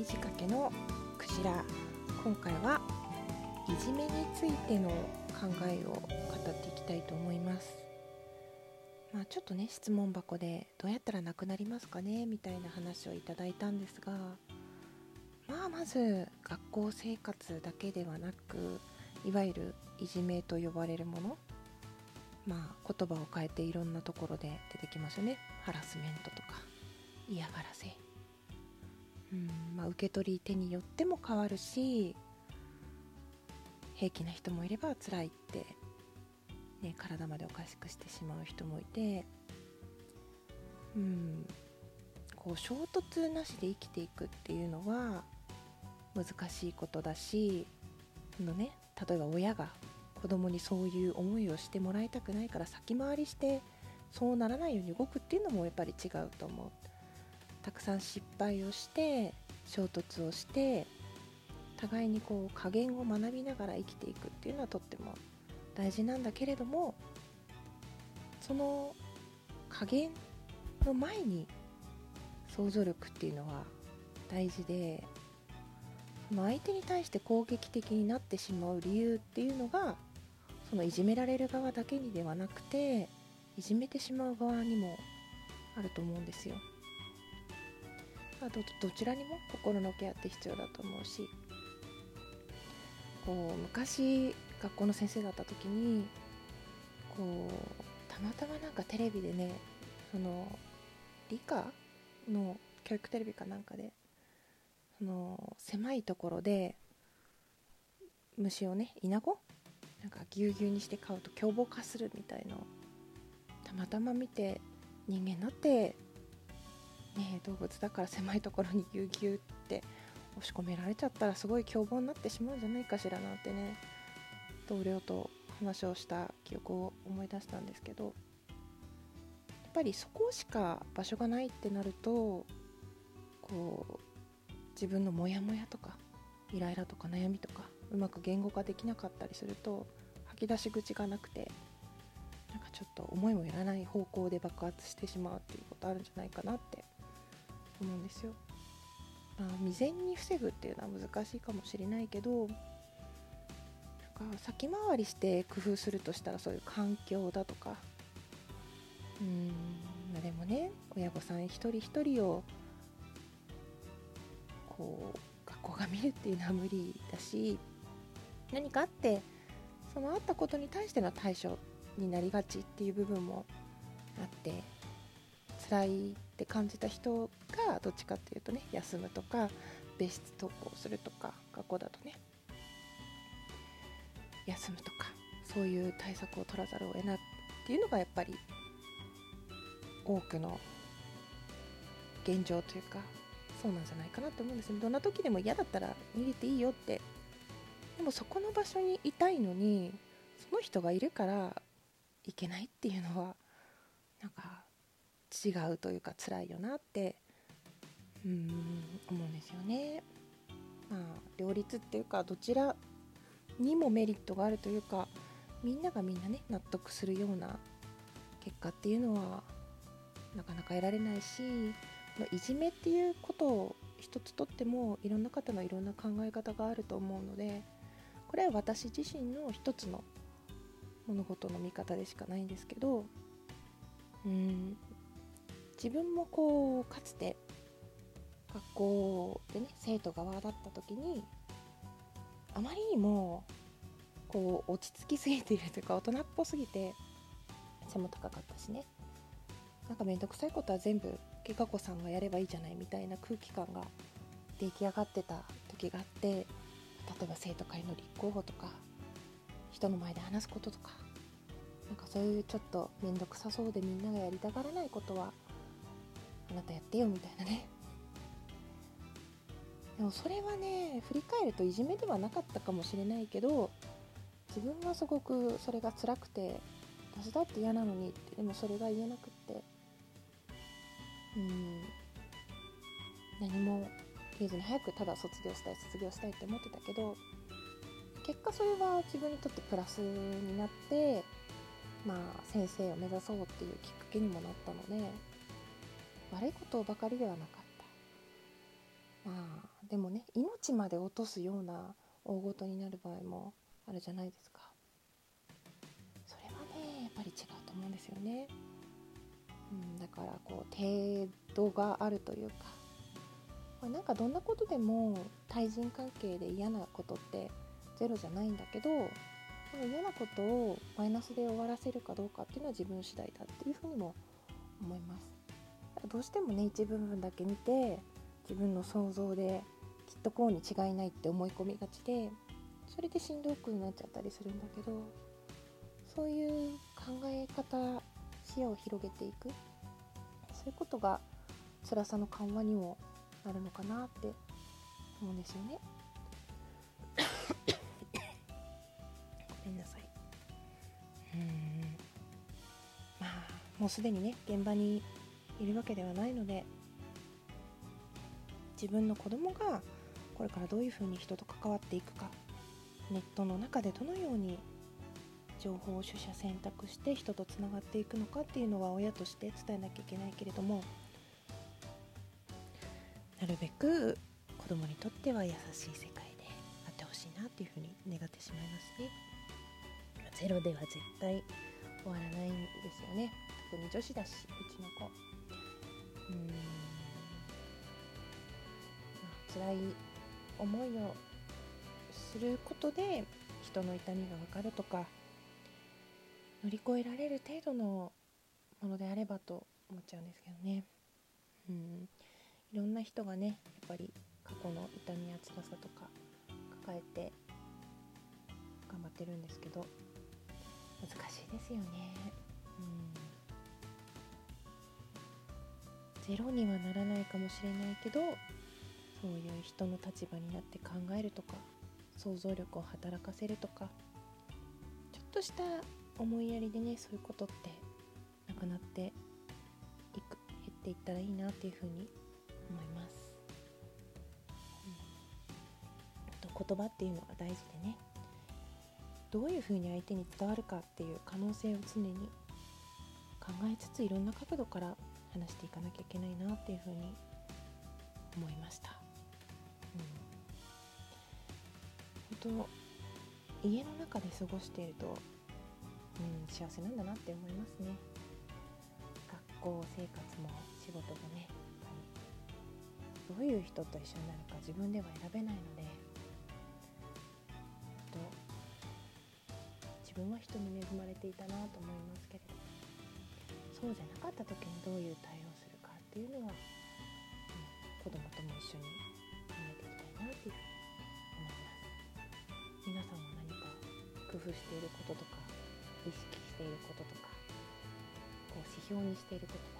い仕掛けのクジラ。今回はいじめについての考えを語っていきたいと思います。まあちょっとね質問箱でどうやったらなくなりますかね？みたいな話をいただいたんですがまあまず学校生活だけではなくいわゆるいじめと呼ばれるもの。まあ言葉を変えていろんなところで出てきますよね。ハラスメントとか嫌がらせ。まあ、受け取り手によっても変わるし平気な人もいれば辛いって、ね、体までおかしくしてしまう人もいてうんこう衝突なしで生きていくっていうのは難しいことだしの、ね、例えば親が子供にそういう思いをしてもらいたくないから先回りしてそうならないように動くっていうのもやっぱり違うと思う。たくさん失敗をして衝突をして互いにこう加減を学びながら生きていくっていうのはとっても大事なんだけれどもその加減の前に想像力っていうのは大事でその相手に対して攻撃的になってしまう理由っていうのがそのいじめられる側だけにではなくていじめてしまう側にもあると思うんですよ。まあ、どどちらにも心のケアって必要だと思うしこう昔学校の先生だった時にこうたまたまなんかテレビでねその理科の教育テレビかなんかでその狭いところで虫をねイナゴ？なんかぎゅうぎゅうにして飼うと凶暴化するみたいのたまたま見て人間だってね、動物だから狭いところにぎゅうぎゅうって押し込められちゃったらすごい凶暴になってしまうんじゃないかしらなんてね同僚と話をした記憶を思い出したんですけどやっぱりそこしか場所がないってなるとこう自分のモヤモヤとかイライラとか悩みとかうまく言語化できなかったりすると吐き出し口がなくてなんかちょっと思いもよらない方向で爆発してしまうっていうことあるんじゃないかなって思うんですよ。まあ、未然に防ぐっていうのは難しいかもしれないけどなんか先回りして工夫するとしたらそういう環境だとかうんまあでもね親御さん一人一人をこう学校が見るっていうのは無理だし何かあってそのあったことに対しての対処になりがちっていう部分もあって辛いって感じた人がどっちかっていうとね休むとか別室登校するとか学校だとね休むとかそういう対策を取らざるを得ないっていうのがやっぱり多くの現状というかそうなんじゃないかなって思うんですね。どんな時でも嫌だったら逃げていいよって。でもそこの場所にいたいのにその人がいるからいけないっていうのはなんか違うというか辛いよなってうん思うんですよね。まあ両立っていうかどちらにもメリットがあるというかみんながみんなね納得するような結果っていうのはなかなか得られないしいじめっていうことを一つとってもいろんな方のいろんな考え方があると思うのでこれは私自身の一つの物事の見方でしかないんですけどうん自分もこうかつて学校でね生徒側だった時にあまりにもこう落ち着きすぎているというか大人っぽすぎて背も高かったしね。なんか面倒くさいことは全部怪我子さんがやればいいじゃないみたいな空気感が出来上がってた時があって例えば生徒会の立候補とか人の前で話すこととかなんかそういうちょっと面倒くさそうでみんながやりたがらないことはあなたやってよみたいなね。でもそれはね振り返るといじめではなかったかもしれないけど自分はすごくそれが辛くて私だって嫌なのにってでもそれが言えなくって。うん。何も言えずに早くただ卒業したい卒業したいって思ってたけど結果それは自分にとってプラスになってまあ先生を目指そうっていうきっかけにもなったので。悪いことばかりではなかった。まあでもね命まで落とすような大ごとになる場合もあるじゃないですか。それはねやっぱり違うと思うんですよね、うん、だからこう程度があるというか、まあ、なんかどんなことでも対人関係で嫌なことってゼロじゃないんだけど嫌なことをマイナスで終わらせるかどうかっていうのは自分次第だっていうふうにも思います。どうしてもね一部分だけ見て自分の想像できっとこうに違いないって思い込みがちでそれでしんどくなっちゃったりするんだけどそういう考え方視野を広げていくそういうことが辛さの緩和にもなるのかなって思うんですよね。ごめんなさい。うんまあもうすでにね現場にいるわけではないので自分の子供がこれからどういうふうに人と関わっていくかネットの中でどのように情報を取捨選択して人とつながっていくのかっていうのは親として伝えなきゃいけないけれどもなるべく子供にとっては優しい世界であってほしいなっていうふうに願ってしまいますね。ゼロでは絶対終わらないんですよね。特に女子だしうちの子。うん。辛い思いをすることで人の痛みが分かるとか乗り越えられる程度のものであればと思っちゃうんですけどね。うん。いろんな人がねやっぱり過去の痛みや辛さとか抱えて頑張ってるんですけど難しいですよね。うん。ゼロにはならないかもしれないけどそういう人の立場になって考えるとか想像力を働かせるとかちょっとした思いやりでねそういうことってなくなっていく減っていったらいいなっていうふうに思います、うん、あと言葉っていうのが大事でねどういうふうに相手に伝わるかっていう可能性を常に考えつついろんな角度から話していかなきゃいけないなっていうふうに思いました。うん。本当家の中で過ごしていると、うん、幸せなんだなって思いますね。学校生活も仕事もねどういう人と一緒になるか自分では選べないのでと自分は人に恵まれていたなと思いますけれどそうじゃなかった時にどういう対応するかっていうのは、うん、子供とも一緒に考えていきたいなっていうふうに皆さんも何か工夫していることとか意識していることとかこう指標にしていること